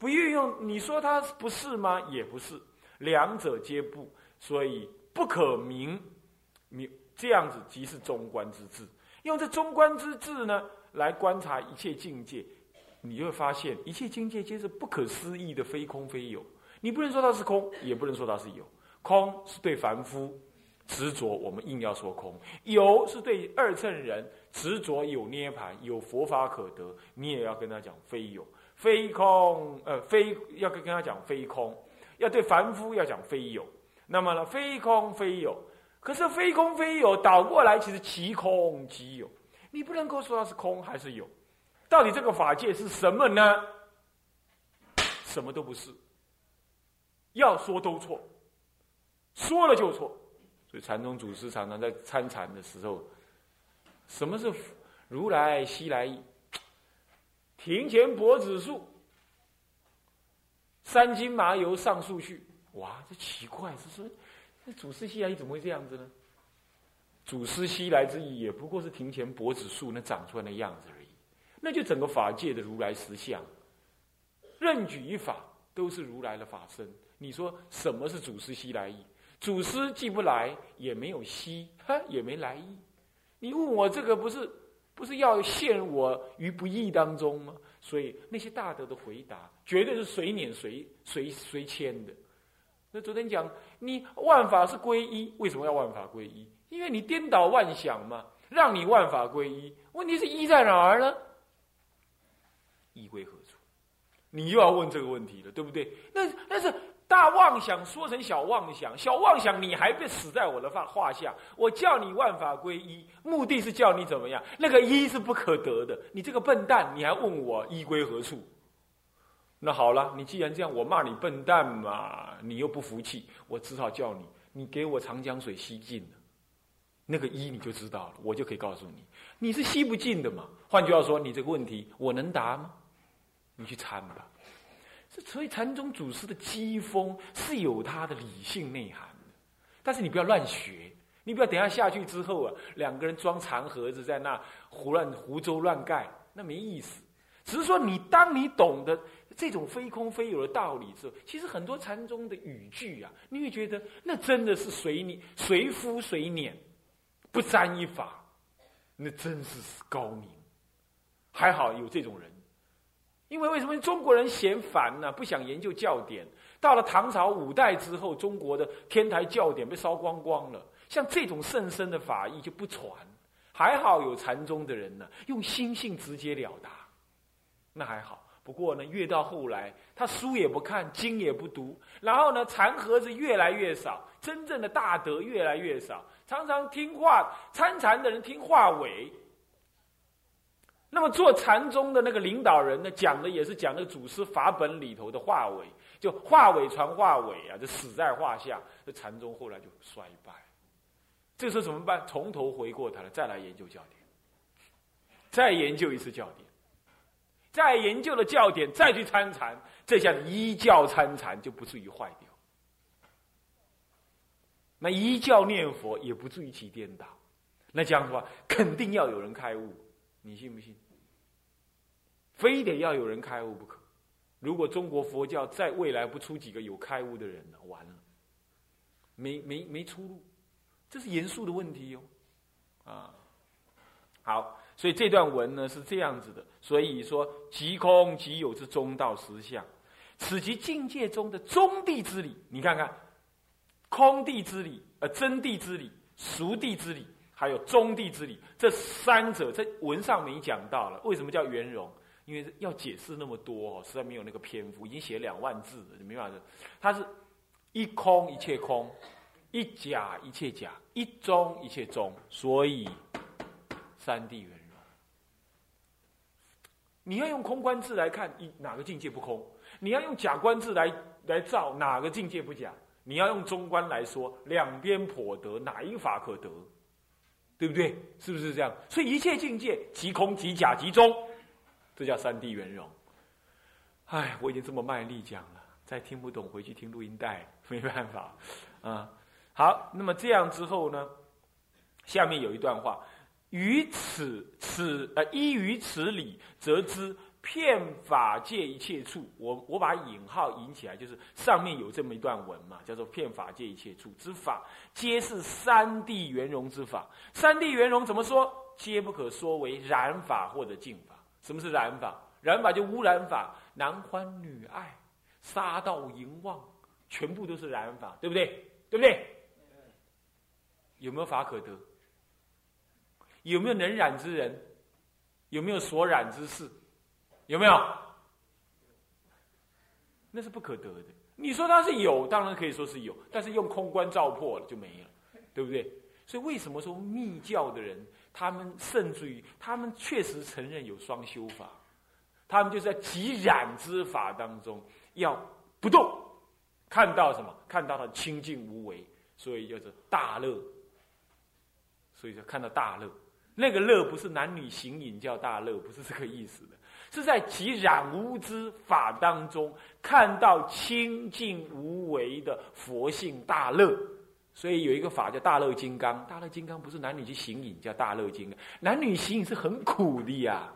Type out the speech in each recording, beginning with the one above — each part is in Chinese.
不运用，你说它不是吗？也不是，两者皆不，所以不可名名这样子即是中观之智。用这中观之智呢，来观察一切境界，你就会发现一切境界皆是不可思议的非空非有。你不能说它是空，也不能说它是有。空是对凡夫执着，我们硬要说空；有是对二乘人执着有涅盘、有佛法可得，你也要跟他讲非有。非空，呃，非要跟跟他讲非空，要对凡夫要讲非有。那么呢，非空非有，可是非空非有倒过来，其实其空即有。你不能够说它是空还是有，到底这个法界是什么呢？什么都不是，要说都错，说了就错。所以禅宗祖师常常在参禅的时候，什么是如来西来意？庭前柏子树，三斤麻油上树去。哇，这奇怪，这说这祖师西来怎么会这样子呢？祖师西来之意也不过是庭前柏子树那长出来的样子而已。那就整个法界的如来实相，任举一法都是如来的法身。你说什么是祖师西来意？祖师既不来，也没有西，哈，也没来意。你问我这个不是？不是要陷我于不义当中吗？所以那些大德的回答，绝对是随念随随随迁的。那昨天讲，你万法是归一，为什么要万法归一？因为你颠倒万想嘛，让你万法归一。问题是一在哪儿呢？一归何处？你又要问这个问题了，对不对？那那是。大妄想说成小妄想，小妄想你还被死在我的画画下。我叫你万法归一，目的是叫你怎么样？那个一是不可得的。你这个笨蛋，你还问我一归何处？那好了，你既然这样，我骂你笨蛋嘛，你又不服气，我只好叫你，你给我长江水吸尽了，那个一你就知道了，我就可以告诉你，你是吸不尽的嘛。换句话说，你这个问题我能答吗？你去参吧。这所以禅宗祖师的机锋是有他的理性内涵的，但是你不要乱学，你不要等下下去之后啊，两个人装禅盒子在那胡乱胡诌乱盖，那没意思。只是说你当你懂得这种非空非有的道理之后，其实很多禅宗的语句啊，你会觉得那真的是随你随敷随念，不沾一法，那真是高明。还好有这种人。因为为什么中国人嫌烦呢？不想研究教典。到了唐朝五代之后，中国的天台教典被烧光光了。像这种甚深的法义就不传。还好有禅宗的人呢，用心性直接了当，那还好。不过呢，越到后来，他书也不看，经也不读，然后呢，禅盒子越来越少，真正的大德越来越少，常常听话参禅的人听话尾。那么做禅宗的那个领导人呢，讲的也是讲那个祖师法本里头的化尾，就化尾传化尾啊，就死在画下。这禅宗后来就衰败，这时候怎么办？从头回过头来，再来研究教典，再研究一次教典，再研究了教典，再去参禅，这下子一教参禅就不至于坏掉。那一教念佛也不至于起颠倒。那这样的话，肯定要有人开悟。你信不信？非得要有人开悟不可。如果中国佛教在未来不出几个有开悟的人呢，完了，没没没出路，这是严肃的问题哟。啊，好，所以这段文呢是这样子的。所以说，即空即有之中道实相，此即境界中的中地之理。你看看，空地之理、呃真地之理、熟地之理。还有中地之理，这三者在文上没讲到了。为什么叫圆融？因为要解释那么多，实在没有那个篇幅。已经写两万字了，没办法。它是一空一切空，一假一切假，一中一切中，所以三地圆融。你要用空观字来看，一哪个境界不空？你要用假观字来来照，哪个境界不假？你要用中观来说，两边颇得，哪一法可得？对不对？是不是这样？所以一切境界，即空即假即中，这叫三谛圆融。唉，我已经这么卖力讲了，再听不懂，回去听录音带，没办法啊。好，那么这样之后呢？下面有一段话：于此此呃依于此理，则知骗法界一切处，我我把引号引起来，就是上面有这么一段文嘛，叫做骗法界一切处之法，皆是三谛圆融之法。三谛圆融怎么说？皆不可说为染法或者净法。什么是染法？染法就污染法，男欢女爱，杀盗淫妄，全部都是染法，对不对？对不对？有没有法可得？有没有能染之人？有没有所染之事？有没有？那是不可得的。你说它是有，当然可以说是有，但是用空观照破了就没了，对不对？所以为什么说密教的人，他们甚至于他们确实承认有双修法，他们就是在即染之法当中要不动，看到什么？看到它清净无为，所以叫做大乐。所以就看到大乐。那个乐不是男女行淫叫大乐，不是这个意思的，是在其染污之法当中看到清净无为的佛性大乐。所以有一个法叫大乐金刚，大乐金刚不是男女去行影叫大乐金刚，男女行影是很苦的呀。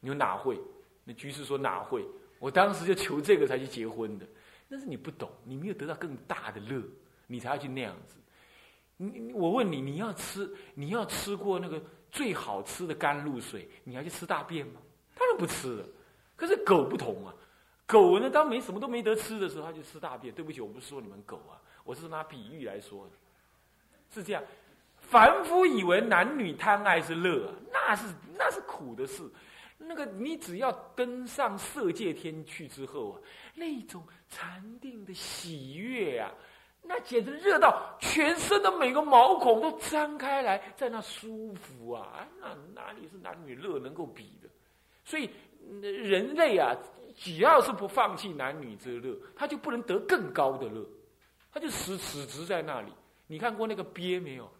你说哪会？那居士说哪会？我当时就求这个才去结婚的，但是你不懂，你没有得到更大的乐，你才要去那样子。你我问你，你要吃你要吃过那个最好吃的甘露水，你要去吃大便吗？当然不吃了。可是狗不同啊，狗呢，当没什么都没得吃的时候，它就吃大便。对不起，我不是说你们狗啊，我是拿比喻来说，是这样。凡夫以为男女贪爱是乐，那是那是苦的事。那个你只要登上色界天去之后啊，那种禅定的喜悦啊。那简直热到全身的每个毛孔都张开来，在那舒服啊！那哪里是男女热能够比的？所以人类啊，只要是不放弃男女之乐，他就不能得更高的乐，他就死死直在那里。你看过那个鳖没有？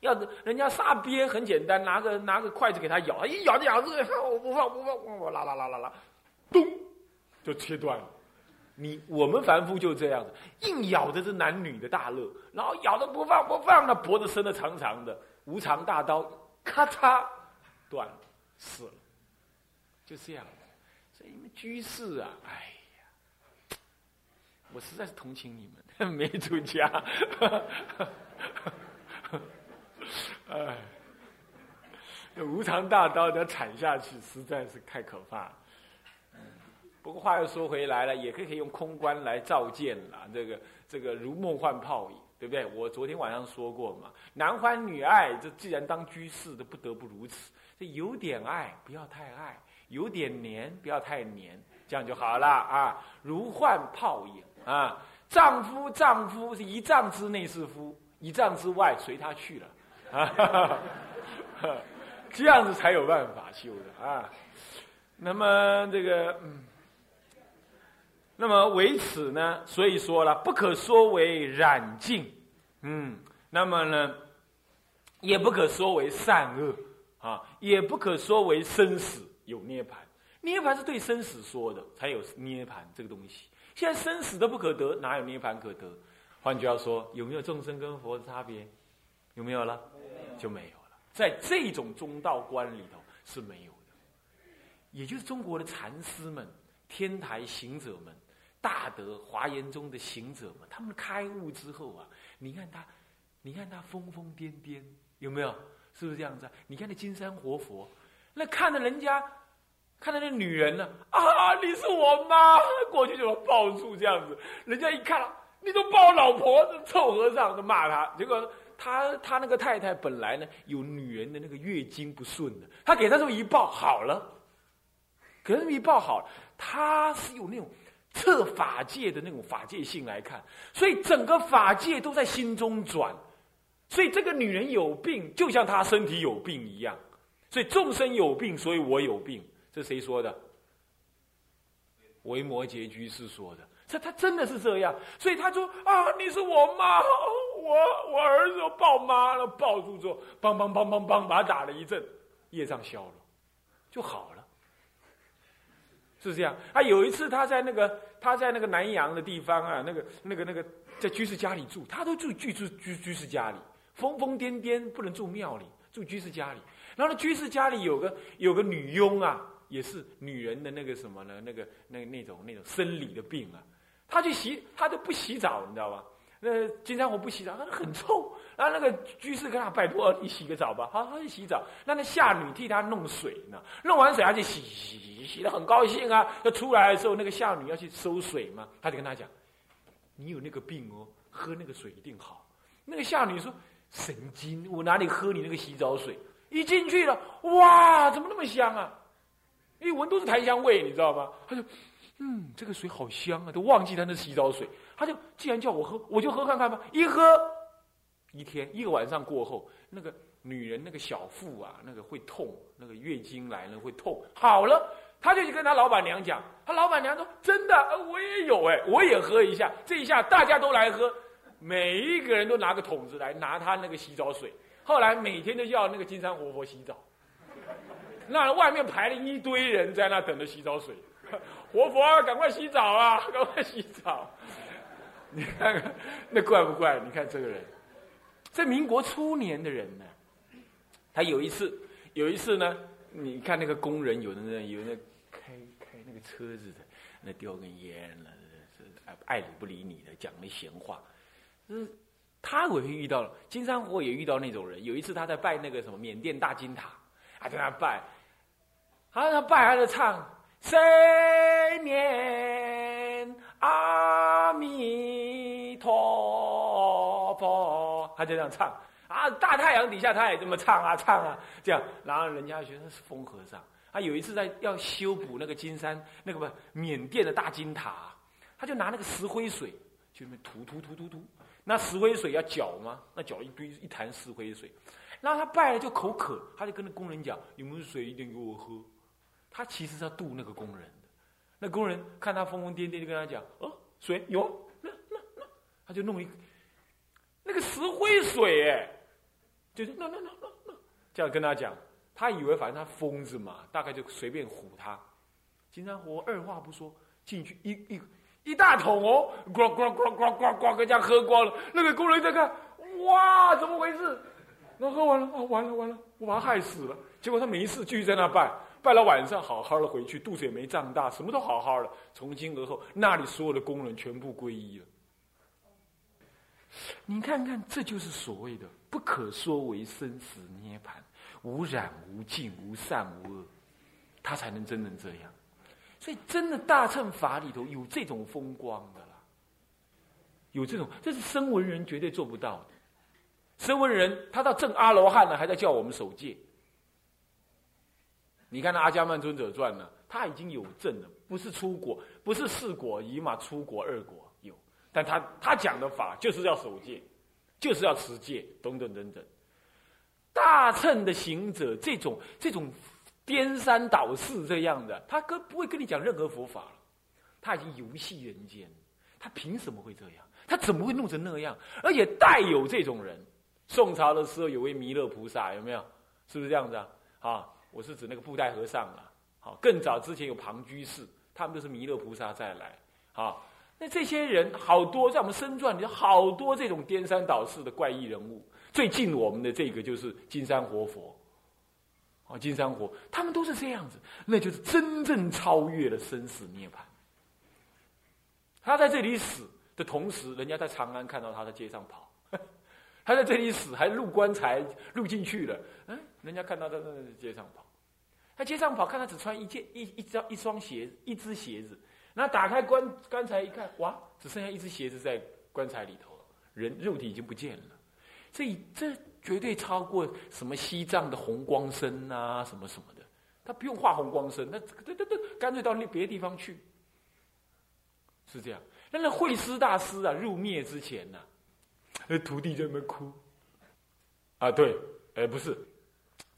要是人家杀鳖很简单，拿个拿个筷子给他咬，一咬就咬住，我不放不放，我啦啦啦啦啦，咚，就切断了。你我们凡夫就这样子，硬咬着这男女的大乐，然后咬着不放不放，那脖子伸的长长的，无常大刀，咔嚓断了，死了，就这样。所以你们居士啊，哎呀，我实在是同情你们，没出家，哎，无常大刀要铲下去，实在是太可怕了。不过话又说回来了，也可以用空观来照见了。这个这个如梦幻泡影，对不对？我昨天晚上说过嘛，男欢女爱，这既然当居士的不得不如此。这有点爱，不要太爱；有点黏，不要太黏，这样就好了啊。如幻泡影啊，丈夫丈夫是一丈之内是夫，一丈之外随他去了啊。这样子才有办法修的啊。那么这个嗯。那么为此呢，所以说了不可说为染净，嗯，那么呢，也不可说为善恶啊，也不可说为生死有涅盘。涅盘是对生死说的，才有涅盘这个东西。现在生死都不可得，哪有涅盘可得？换句话说，有没有众生跟佛的差别？有没有了？就没有了。在这种中道观里头是没有的。也就是中国的禅师们、天台行者们。大德华严中的行者们，他们开悟之后啊，你看他，你看他疯疯癫癫，有没有？是不是这样子？你看那金山活佛，那看着人家，看到那女人呢，啊，你是我妈，过去就要抱住这样子。人家一看，你都抱我老婆，臭和尚都骂他。结果他他那个太太本来呢有女人的那个月经不顺的，他给他这么一抱好了，给他这么一抱好了，他是有那种。测法界的那种法界性来看，所以整个法界都在心中转，所以这个女人有病，就像她身体有病一样，所以众生有病，所以我有病，这谁说的？维摩诘居士说的，这他真的是这样，所以他说啊，你是我妈，我我儿子抱妈了，抱住之后，梆梆梆梆梆，把他打了一阵，业障消了，就好了。是这样啊！有一次他在那个他在那个南阳的地方啊，那个那个那个在居士家里住，他都住居住居居士家里，疯疯癫癫不能住庙里，住居士家里。然后呢，居士家里有个有个女佣啊，也是女人的那个什么呢？那个那那种那种生理的病啊，她去洗，她都不洗澡，你知道吧？那金山火不洗澡，他很臭。然后那个居士跟他拜托你洗个澡吧，好，他去洗澡。那那下女替他弄水呢，弄完水他就洗洗洗洗的很高兴啊。要出来的时候，那个下女要去收水嘛，他就跟他讲：“你有那个病哦，喝那个水一定好。”那个下女说：“神经，我哪里喝你那个洗澡水？一进去了，哇，怎么那么香啊？一闻都是檀香味，你知道吗？”他就。嗯，这个水好香啊！都忘记他那洗澡水，他就既然叫我喝，我就喝看看吧。一喝，一天一个晚上过后，那个女人那个小腹啊，那个会痛，那个月经来了会痛，好了，他就去跟他老板娘讲，他老板娘说：“真的，我也有哎，我也喝一下。”这一下大家都来喝，每一个人都拿个桶子来拿他那个洗澡水。后来每天都要那个金山活佛洗澡，那外面排了一堆人在那等着洗澡水。活佛啊，赶快洗澡啊！赶快洗澡！你看看，那怪不怪？你看这个人，在民国初年的人呢，他有一次，有一次呢，你看那个工人，有的人有那开开那个车子的，那叼根烟了，爱理不理你的，讲那闲话。嗯，他我会遇到了，金山火也遇到那种人。有一次他在拜那个什么缅甸大金塔，还在那拜，他他拜还在唱。谁念阿弥陀佛？他就这样唱啊！大太阳底下，他也这么唱啊，唱啊，这样。然后人家觉得他是疯和尚。他有一次在要修补那个金山那个不缅甸的大金塔，他就拿那个石灰水就那么涂涂涂涂涂。那石灰水要搅吗？那搅一堆一坛石灰水。然后他拜了就口渴，他就跟那工人讲：“有没有水一点给我喝？”他其实是要渡那个工人的，那工人看他疯疯癫癫，就跟他讲：“哦，水有，那那那，他就弄一那个石灰水，哎，就是那那那那那，这样跟他讲，他以为反正他疯子嘛，大概就随便唬他。金山火二话不说进去一一一大桶哦，呱呱呱呱呱呱，给人家喝光了。那个工人在看，哇，怎么回事？那喝完了啊，完了完了，我把他害死了。结果他没事，继续在那拜。拜了晚上，好好的回去，肚子也没胀大，什么都好好的。从今而后，那里所有的工人全部皈依了。你看看，这就是所谓的不可说为生死涅槃，无染无净无善无恶，他才能真正这样。所以，真的大乘法里头有这种风光的啦，有这种，这是声闻人绝对做不到的。声闻人他到正阿罗汉了，还在叫我们守戒。你看那《阿伽曼尊者传》呢，他已经有证了，不是出国，不是四果一嘛，出国二果，但他他讲的法就是要守戒，就是要持戒，等等等等。大乘的行者，这种这种颠三倒四这样的，他跟不会跟你讲任何佛法了，他已经游戏人间，他凭什么会这样？他怎么会弄成那样？而且带有这种人，宋朝的时候有位弥勒菩萨，有没有？是不是这样子啊？啊？我是指那个布袋和尚啊，好，更早之前有庞居士，他们都是弥勒菩萨再来，好，那这些人好多在我们身传里好多这种颠三倒四的怪异人物，最近我们的这个就是金山活佛，哦，金山活，他们都是这样子，那就是真正超越了生死涅槃。他在这里死的同时，人家在长安看到他在街上跑。他在这里死，还入棺材，入进去了。嗯，人家看到他在街上跑，他街上跑，看他只穿一件一一双一双鞋子，一只鞋子。那打开棺棺材一看，哇，只剩下一只鞋子在棺材里头，人肉体已经不见了。所以这绝对超过什么西藏的红光身啊，什么什么的。他不用画红光身，那这这这干脆到那别的地方去。是这样。那那慧师大师啊，入灭之前呢？那徒弟在那边哭，啊，对，哎，不是，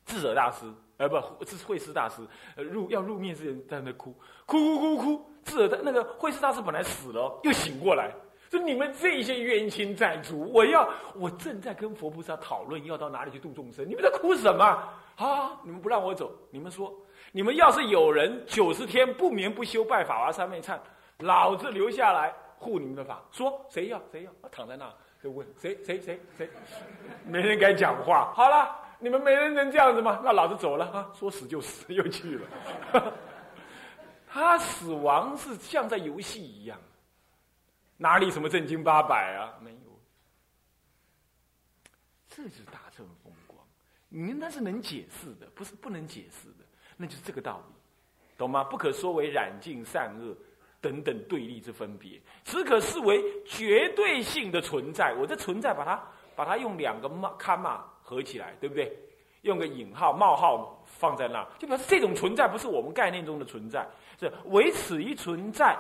智者大师，哎，不，是慧师大师，入要入灭之前在那哭，哭哭哭哭，智者那个慧师大师本来死了，又醒过来，说你们这些冤亲债主，我要，我正在跟佛菩萨讨论要到哪里去度众生，你们在哭什么？啊，你们不让我走，你们说，你们要是有人九十天不眠不休拜法华三昧忏，老子留下来护你们的法，说谁要谁要，躺在那。就问谁谁谁谁，没人敢讲话。好了，你们没人能这样子吗？那老子走了啊！说死就死，又去了。他死亡是像在游戏一样，哪里什么正经八百啊？没有。这是大乘风光，你那是能解释的，不是不能解释的，那就是这个道理，懂吗？不可说为染净善恶等等对立之分别，只可视为绝对性的存在。我这存在，把它把它用两个骂卡骂合起来，对不对？用个引号冒号放在那，就表示这种存在不是我们概念中的存在，唯此一存在，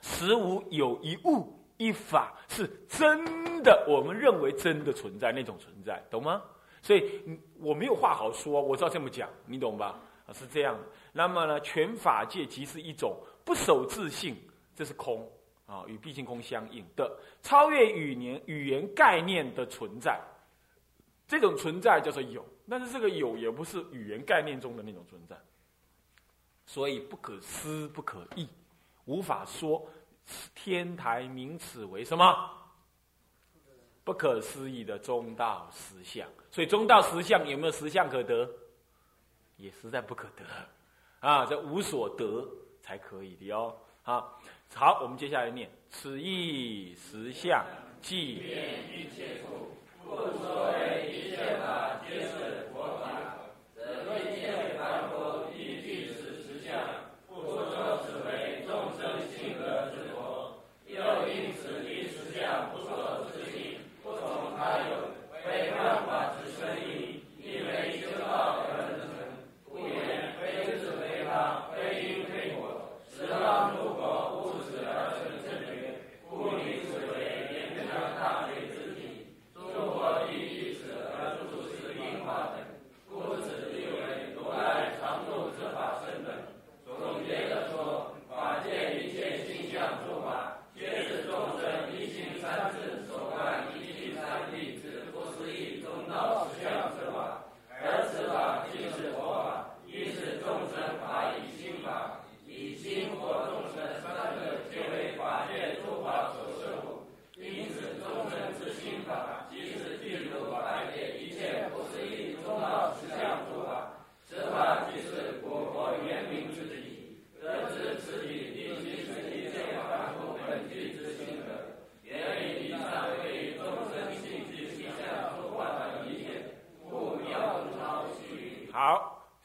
实无有一物。一法是真的，我们认为真的存在那种存在，懂吗？所以我没有话好说，我知道这么讲，你懂吧？是这样的。那么呢，全法界即是一种不守自性，这是空啊，与毕竟空相应的超越语言语言概念的存在。这种存在叫做有，但是这个有也不是语言概念中的那种存在，所以不可思不可议，无法说。天台名此为什么？不可思议的中道实相。所以中道实相有没有实相可得？也实在不可得啊！这无所得才可以的哦。好，好，我们接下来念：此意实相，即一切处，故说为一切法皆是佛法。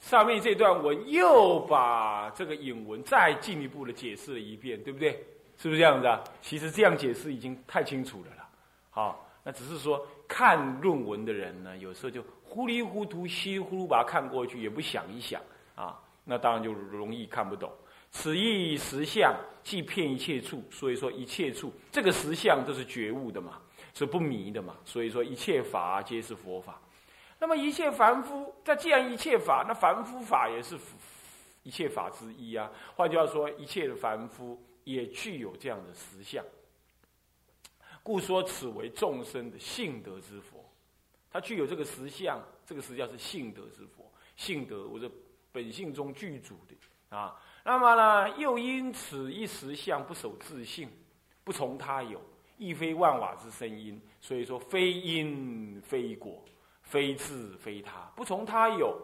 上面这段文又把这个引文再进一步的解释了一遍，对不对？是不是这样子啊？其实这样解释已经太清楚了了。好，那只是说看论文的人呢，有时候就糊里糊涂、稀里糊涂把它看过去，也不想一想啊，那当然就容易看不懂。此意实相，即骗一切处。所以说一切处，这个实相都是觉悟的嘛，是不迷的嘛。所以说一切法皆是佛法。那么一切凡夫，在既然一切法，那凡夫法也是一切法之一啊。换句话说，一切的凡夫也具有这样的实相，故说此为众生的性德之佛。他具有这个实相，这个实相是性德之佛。性德，我这本性中具足的啊。那么呢，又因此一实相不守自性，不从他有，亦非万法之生因，所以说非因非果。非自非他，不从他有，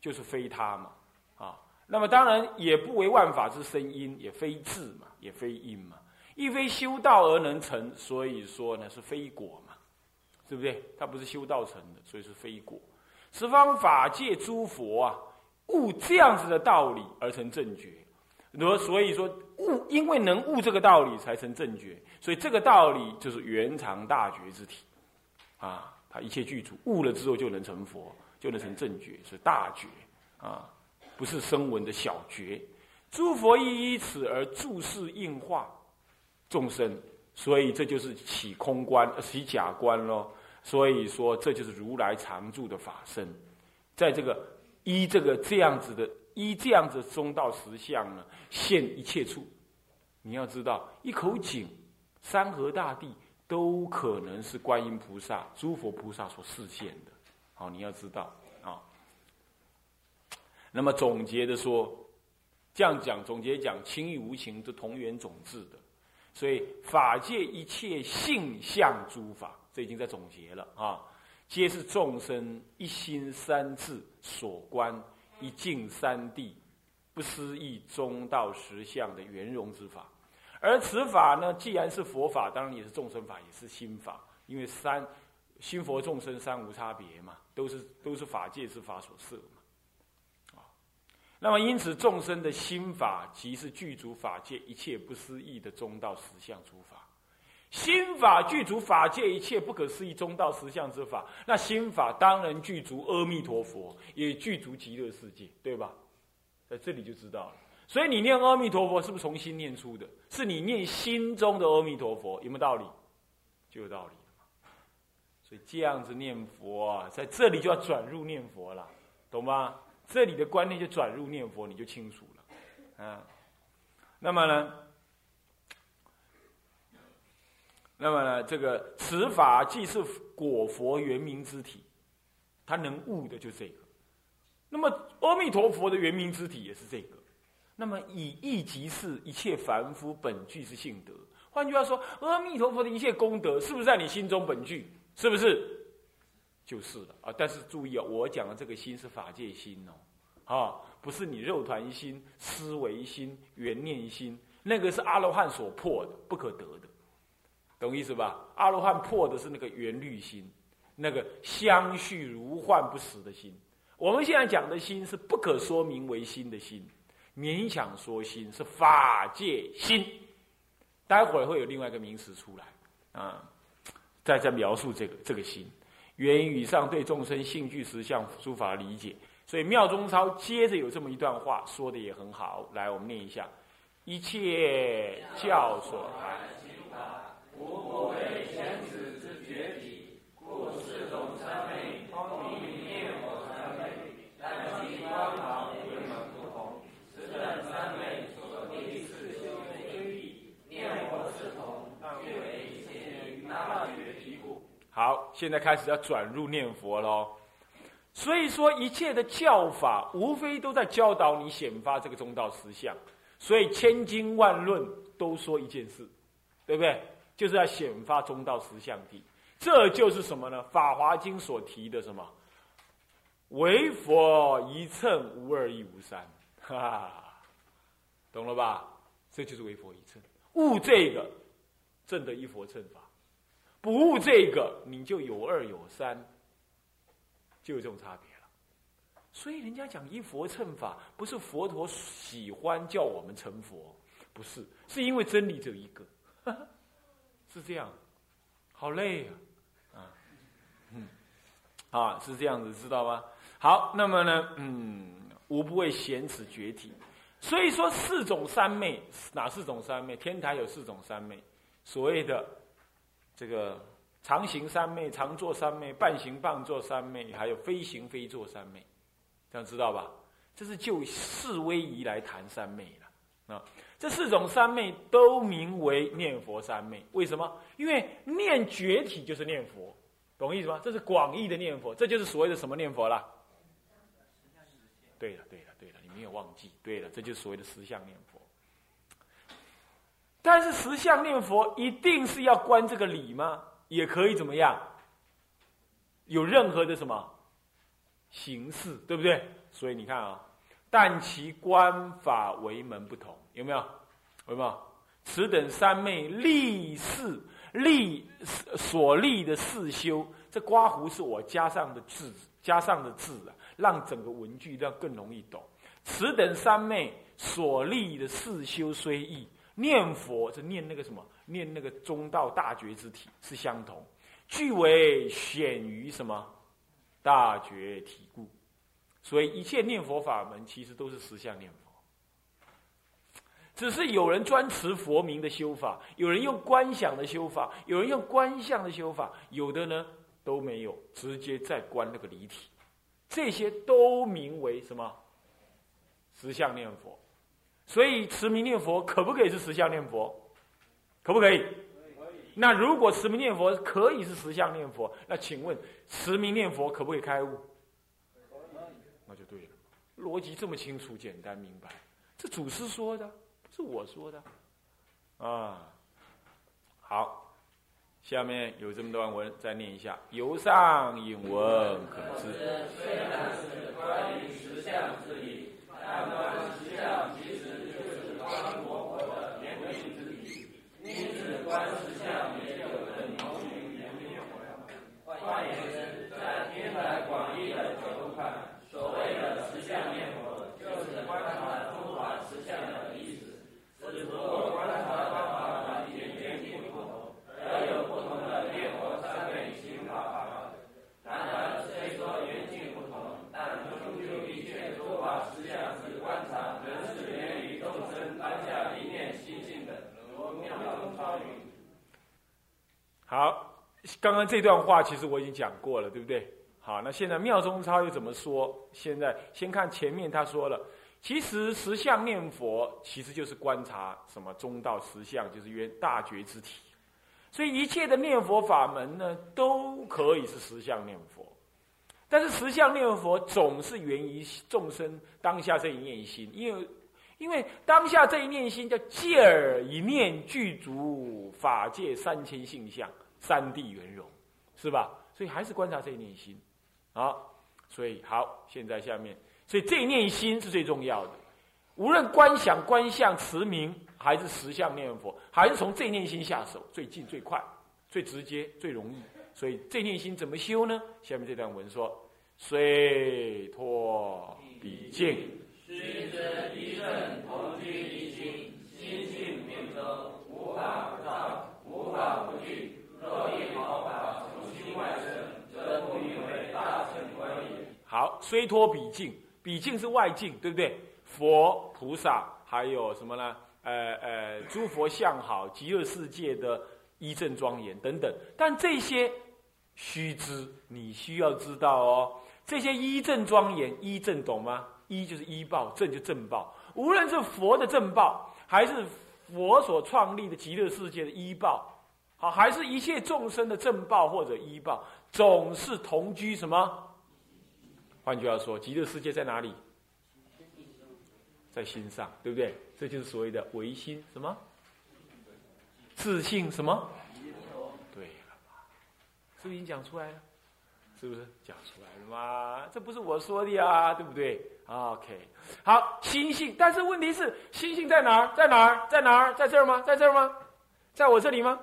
就是非他嘛，啊，那么当然也不为万法之生因，也非自嘛，也非因嘛，亦非修道而能成，所以说呢是非果嘛，对不对？他不是修道成的，所以是非果。十方法界诸佛啊，悟这样子的道理而成正觉，而所以说悟，因为能悟这个道理才成正觉，所以这个道理就是圆常大觉之体，啊。他一切具足，悟了之后就能成佛，就能成正觉，是大觉啊，不是声闻的小觉。诸佛亦依此而注视应化众生，所以这就是起空观、起假观咯。所以说，这就是如来常住的法身，在这个依这个这样子的依这样子中道实相呢，现一切处。你要知道，一口井，山河大地。都可能是观音菩萨、诸佛菩萨所示现的，好，你要知道啊。那么总结的说，这样讲，总结讲，情与无情是同源种质的，所以法界一切性相诸法，这已经在总结了啊。皆是众生一心三智所观，一境三谛，不思议中道实相的圆融之法。而此法呢，既然是佛法，当然也是众生法，也是心法，因为三心佛众生三无差别嘛，都是都是法界之法所设嘛。啊，那么因此众生的心法，即是具足法界一切不思议的中道实相诸法。心法具足法界一切不可思议中道实相之法，那心法当然具足阿弥陀佛，也具足极乐世界，对吧？在这里就知道了。所以你念阿弥陀佛，是不是从心念出的？是你念心中的阿弥陀佛，有没有道理？就有道理所以这样子念佛啊，在这里就要转入念佛了，懂吗？这里的观念就转入念佛，你就清楚了。啊，那么呢？那么呢，这个此法既是果佛圆明之体，他能悟的就这个。那么阿弥陀佛的圆明之体也是这个。那么以意即是一切凡夫本具之性德。换句话说，阿弥陀佛的一切功德是不是在你心中本具？是不是？就是了啊！但是注意啊，我讲的这个心是法界心哦，啊，不是你肉团心、思维心、缘念心，那个是阿罗汉所破的，不可得的。懂意思吧？阿罗汉破的是那个缘律心，那个相续如幻不实的心。我们现在讲的心是不可说明为心的心，勉强说心是法界心。待会儿会有另外一个名词出来啊，再再描述这个这个心。源于以上对众生性具实相诸法理解，所以妙中超接着有这么一段话说的也很好。来，我们念一下：一切教所含。无为前子之绝体，故四种三昧，通明念佛三昧，但其光芒为门不同。此等三昧所立四修非异，念佛是同，却为先于大觉体故。好，现在开始要转入念佛喽。所以说，一切的教法，无非都在教导你显发这个中道实相。所以，千经万论都说一件事，对不对？就是要显发中道实相地，这就是什么呢？《法华经》所提的什么？唯佛一乘，无二亦无三，哈哈，懂了吧？这就是唯佛一乘，悟这个，正得一佛乘法；不悟这个，你就有二有三，就有这种差别了。所以人家讲一佛乘法，不是佛陀喜欢叫我们成佛，不是，是因为真理只有一个。是这样，好累啊，啊，嗯，啊，是这样子，知道吧？好，那么呢，嗯，无不为显此绝体。所以说，四种三昧，哪四种三昧？天台有四种三昧，所谓的这个常行三昧、常坐三昧、半行半坐三昧，还有非行非坐三昧，这样知道吧？这是就四威仪来谈三昧了，啊。这四种三昧都名为念佛三昧，为什么？因为念觉体就是念佛，懂意思吗？这是广义的念佛，这就是所谓的什么念佛啦？对了，对了，对了，你没有忘记，对了，这就是所谓的实相念佛。但是实相念佛一定是要观这个理吗？也可以怎么样？有任何的什么形式，对不对？所以你看啊。但其观法为门不同，有没有？有没有？此等三昧立事立所立的四修，这刮胡是我加上的字，加上的字啊，让整个文句要更容易懂。此等三昧所立的四修虽易，念佛是念那个什么？念那个中道大觉之体是相同，具为显于什么？大觉体故。所以一切念佛法门其实都是实相念佛，只是有人专持佛名的修法，有人用观想的修法，有人用观相的修法，有的呢都没有，直接在观那个离体，这些都名为什么？实相念佛。所以持名念佛可不可以是实相念佛？可不可以？那如果持名念佛可以是实相念佛，那请问持名念佛可不可以开悟？那就对了，逻辑这么清楚、简单、明白，这祖师说的，不是我说的，啊，好，下面有这么段文，再念一下。由上引文可知。虽然是关于实相之理，但关实相其实就是观佛佛的言明之理，因此观世相也就等同于言明佛。换言之，在天台广义的角度看，所谓的实相念佛，就是观察诸法实相的意思，只不过观察方法和言言尽不同，而有不同的念佛三昧行法法。当然，虽说缘尽不同，但终究一切诸法实相之观察，仍是源于众生当下一念心性的，如妙中超云。好，刚刚这段话其实我已经讲过了，对不对？好，那现在妙中超又怎么说？现在先看前面他说了，其实实相念佛其实就是观察什么中道实相，就是缘大觉之体。所以一切的念佛法门呢，都可以是实相念佛。但是实相念佛总是源于众生当下这一念心，因为因为当下这一念心叫借耳一念具足法界三千性相，三谛圆融，是吧？所以还是观察这一念心，啊，所以好，现在下面，所以这念心是最重要的。无论观想、观相、持名，还是实相念佛，还是从这念心下手，最近、最快、最直接、最容易。所以这念心怎么修呢？下面这段文说：虽托彼境。须知一正同居一心，心性明周，无法不照，无法不惧。若一毫法从心外生，则不名为大乘观也。好，虽托彼境，彼境是外境，对不对？佛、菩萨，还有什么呢？呃呃，诸佛像好，极乐世界的一正庄严等等。但这些须知，你需要知道哦。这些一正庄严，一正懂吗？一就是依报，正就正报。无论是佛的正报，还是佛所创立的极乐世界的依报，好，还是一切众生的正报或者依报，总是同居什么？换句话说，极乐世界在哪里？在心上，对不对？这就是所谓的唯心什么？自信什么？对了嘛，是不是已经讲出来了？是不是讲出来了嘛？这不是我说的呀，对不对？OK，好，心性，但是问题是，心性在哪儿？在哪儿？在哪儿？在这儿吗？在这儿吗？在我这里吗？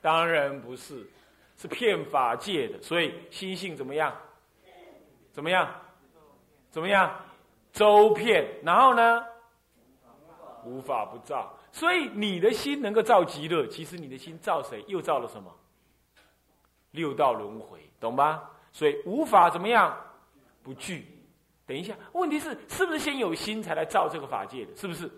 当然不是，是骗法界的。所以心性怎么样？怎么样？怎么样？周遍，然后呢？无法不造。所以你的心能够造极乐，其实你的心造谁？又造了什么？六道轮回，懂吧？所以无法怎么样？不惧。等一下，问题是是不是先有心才来造这个法界的？是不是？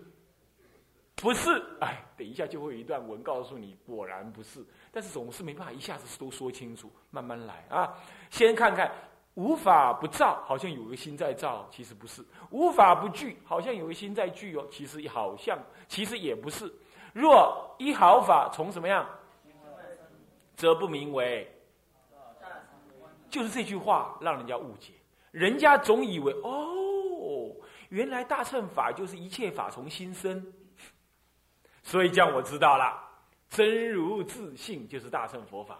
不是。哎，等一下就会有一段文告诉你，果然不是。但是总是没办法一下子都说清楚，慢慢来啊。先看看。无法不造，好像有个心在造，其实不是；无法不聚，好像有个心在聚哦，其实好像，其实也不是。若一毫法从什么样，则不名为。就是这句话让人家误解，人家总以为哦，原来大乘法就是一切法从心生，所以这样我知道了，真如自信就是大乘佛法，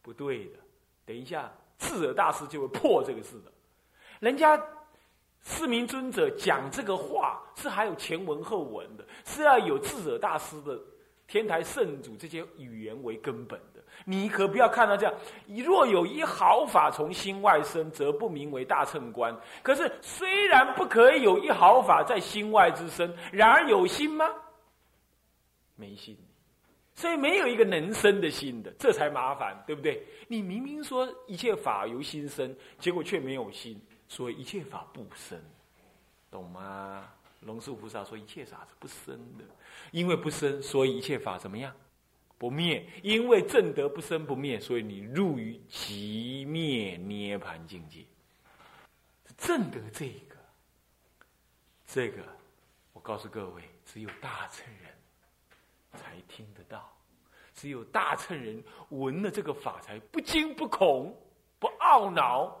不对的。等一下。智者大师就会破这个事的，人家四明尊者讲这个话是还有前文后文的，是要有智者大师的天台圣主这些语言为根本的。你可不要看到这样，若有一毫法从心外生，则不名为大乘观。可是虽然不可以有一毫法在心外之身，然而有心吗？没心。所以没有一个能生的心的，这才麻烦，对不对？你明明说一切法由心生，结果却没有心，所以一切法不生，懂吗？龙树菩萨说一切法是不生的，因为不生，所以一切法怎么样？不灭。因为正德不生不灭，所以你入于极灭涅盘境界。正德这个，这个，我告诉各位，只有大乘人。才听得到，只有大乘人闻了这个法，才不惊不恐不懊恼。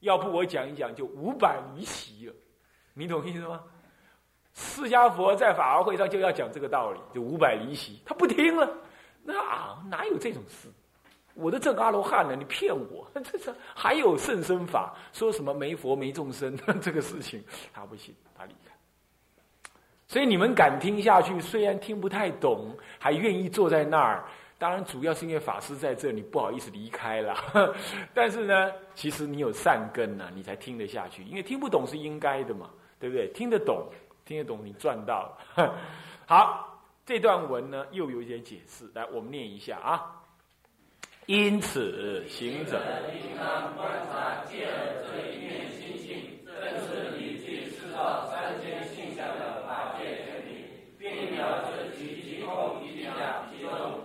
要不我讲一讲，就五百离席了。你懂意思吗？释迦佛在法华会上就要讲这个道理，就五百离席，他不听了。那啊，哪有这种事？我都证阿罗汉了，你骗我？这是还有甚深法，说什么没佛没众生 这个事情，他不信，他离开。所以你们敢听下去，虽然听不太懂，还愿意坐在那儿。当然，主要是因为法师在这里，不好意思离开了。但是呢，其实你有善根呢，你才听得下去。因为听不懂是应该的嘛，对不对？听得懂，听得懂，你赚到了。好，这段文呢又有一点解释，来，我们念一下啊。因此，行者应当观察戒这一面心性，正是理具四道三千性相的法界原理，并了知其其空其假其中。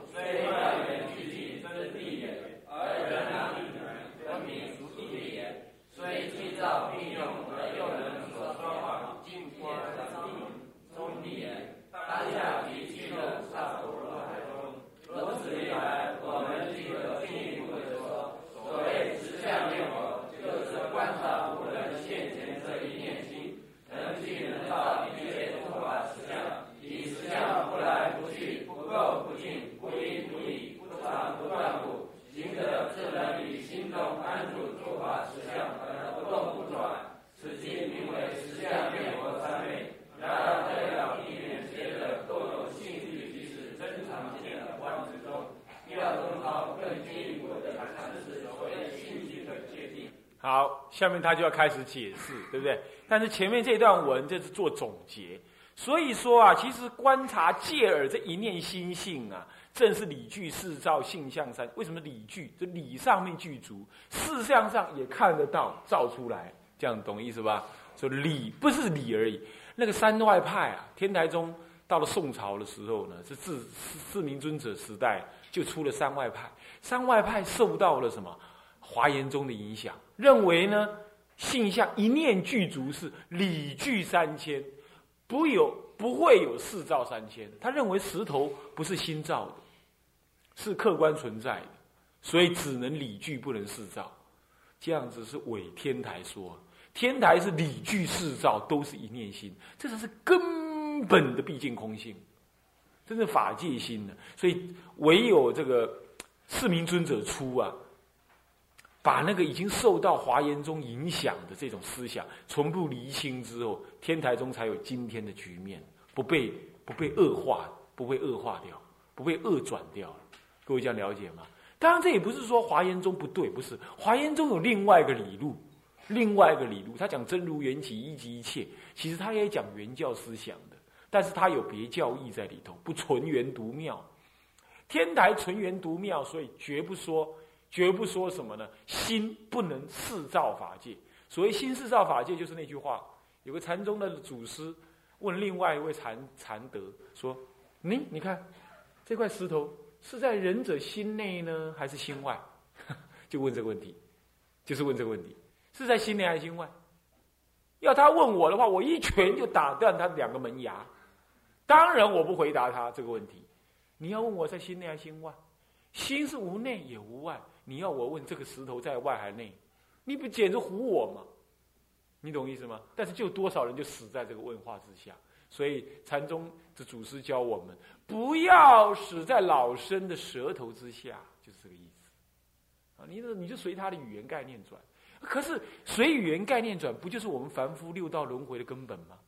好，下面他就要开始解释，对不对？但是前面这段文这是做总结，所以说啊，其实观察戒耳这一念心性啊，正是理具四照性相三。为什么理具？就理上面具足，事相上也看得到，照出来，这样懂意思吧？说理不是理而已。那个山外派啊，天台宗到了宋朝的时候呢，是自四明尊者时代就出了山外派。山外派受到了什么？华严宗的影响，认为呢，性相一念具足是理具三千，不有不会有四照三千。他认为石头不是心造的，是客观存在的，所以只能理具不能四照。这样子是伪天台说，天台是理具四照都是一念心，这才是根本的毕竟空性，真是法界心的。所以唯有这个四明尊者出啊。把那个已经受到华严宗影响的这种思想全部厘清之后，天台宗才有今天的局面，不被不被恶化，不被恶化掉，不被恶转掉。各位这样了解吗？当然，这也不是说华严宗不对，不是华严宗有另外一个理路，另外一个理路，他讲真如缘起，一即一切，其实他也讲原教思想的，但是他有别教义在里头，不纯元独妙。天台纯元独妙，所以绝不说。绝不说什么呢？心不能四造法界。所谓心四造法界，就是那句话。有个禅宗的祖师问另外一位禅禅德说：“你你看这块石头是在仁者心内呢，还是心外？” 就问这个问题，就是问这个问题，是在心内还是心外？要他问我的话，我一拳就打断他两个门牙。当然，我不回答他这个问题。你要问我在心内还是心外？心是无内也无外。你要我问这个石头在外还内，你不简直唬我吗？你懂意思吗？但是就多少人就死在这个问话之下，所以禅宗的祖师教我们不要死在老生的舌头之下，就是这个意思。啊，你你就随他的语言概念转，可是随语言概念转，不就是我们凡夫六道轮回的根本吗？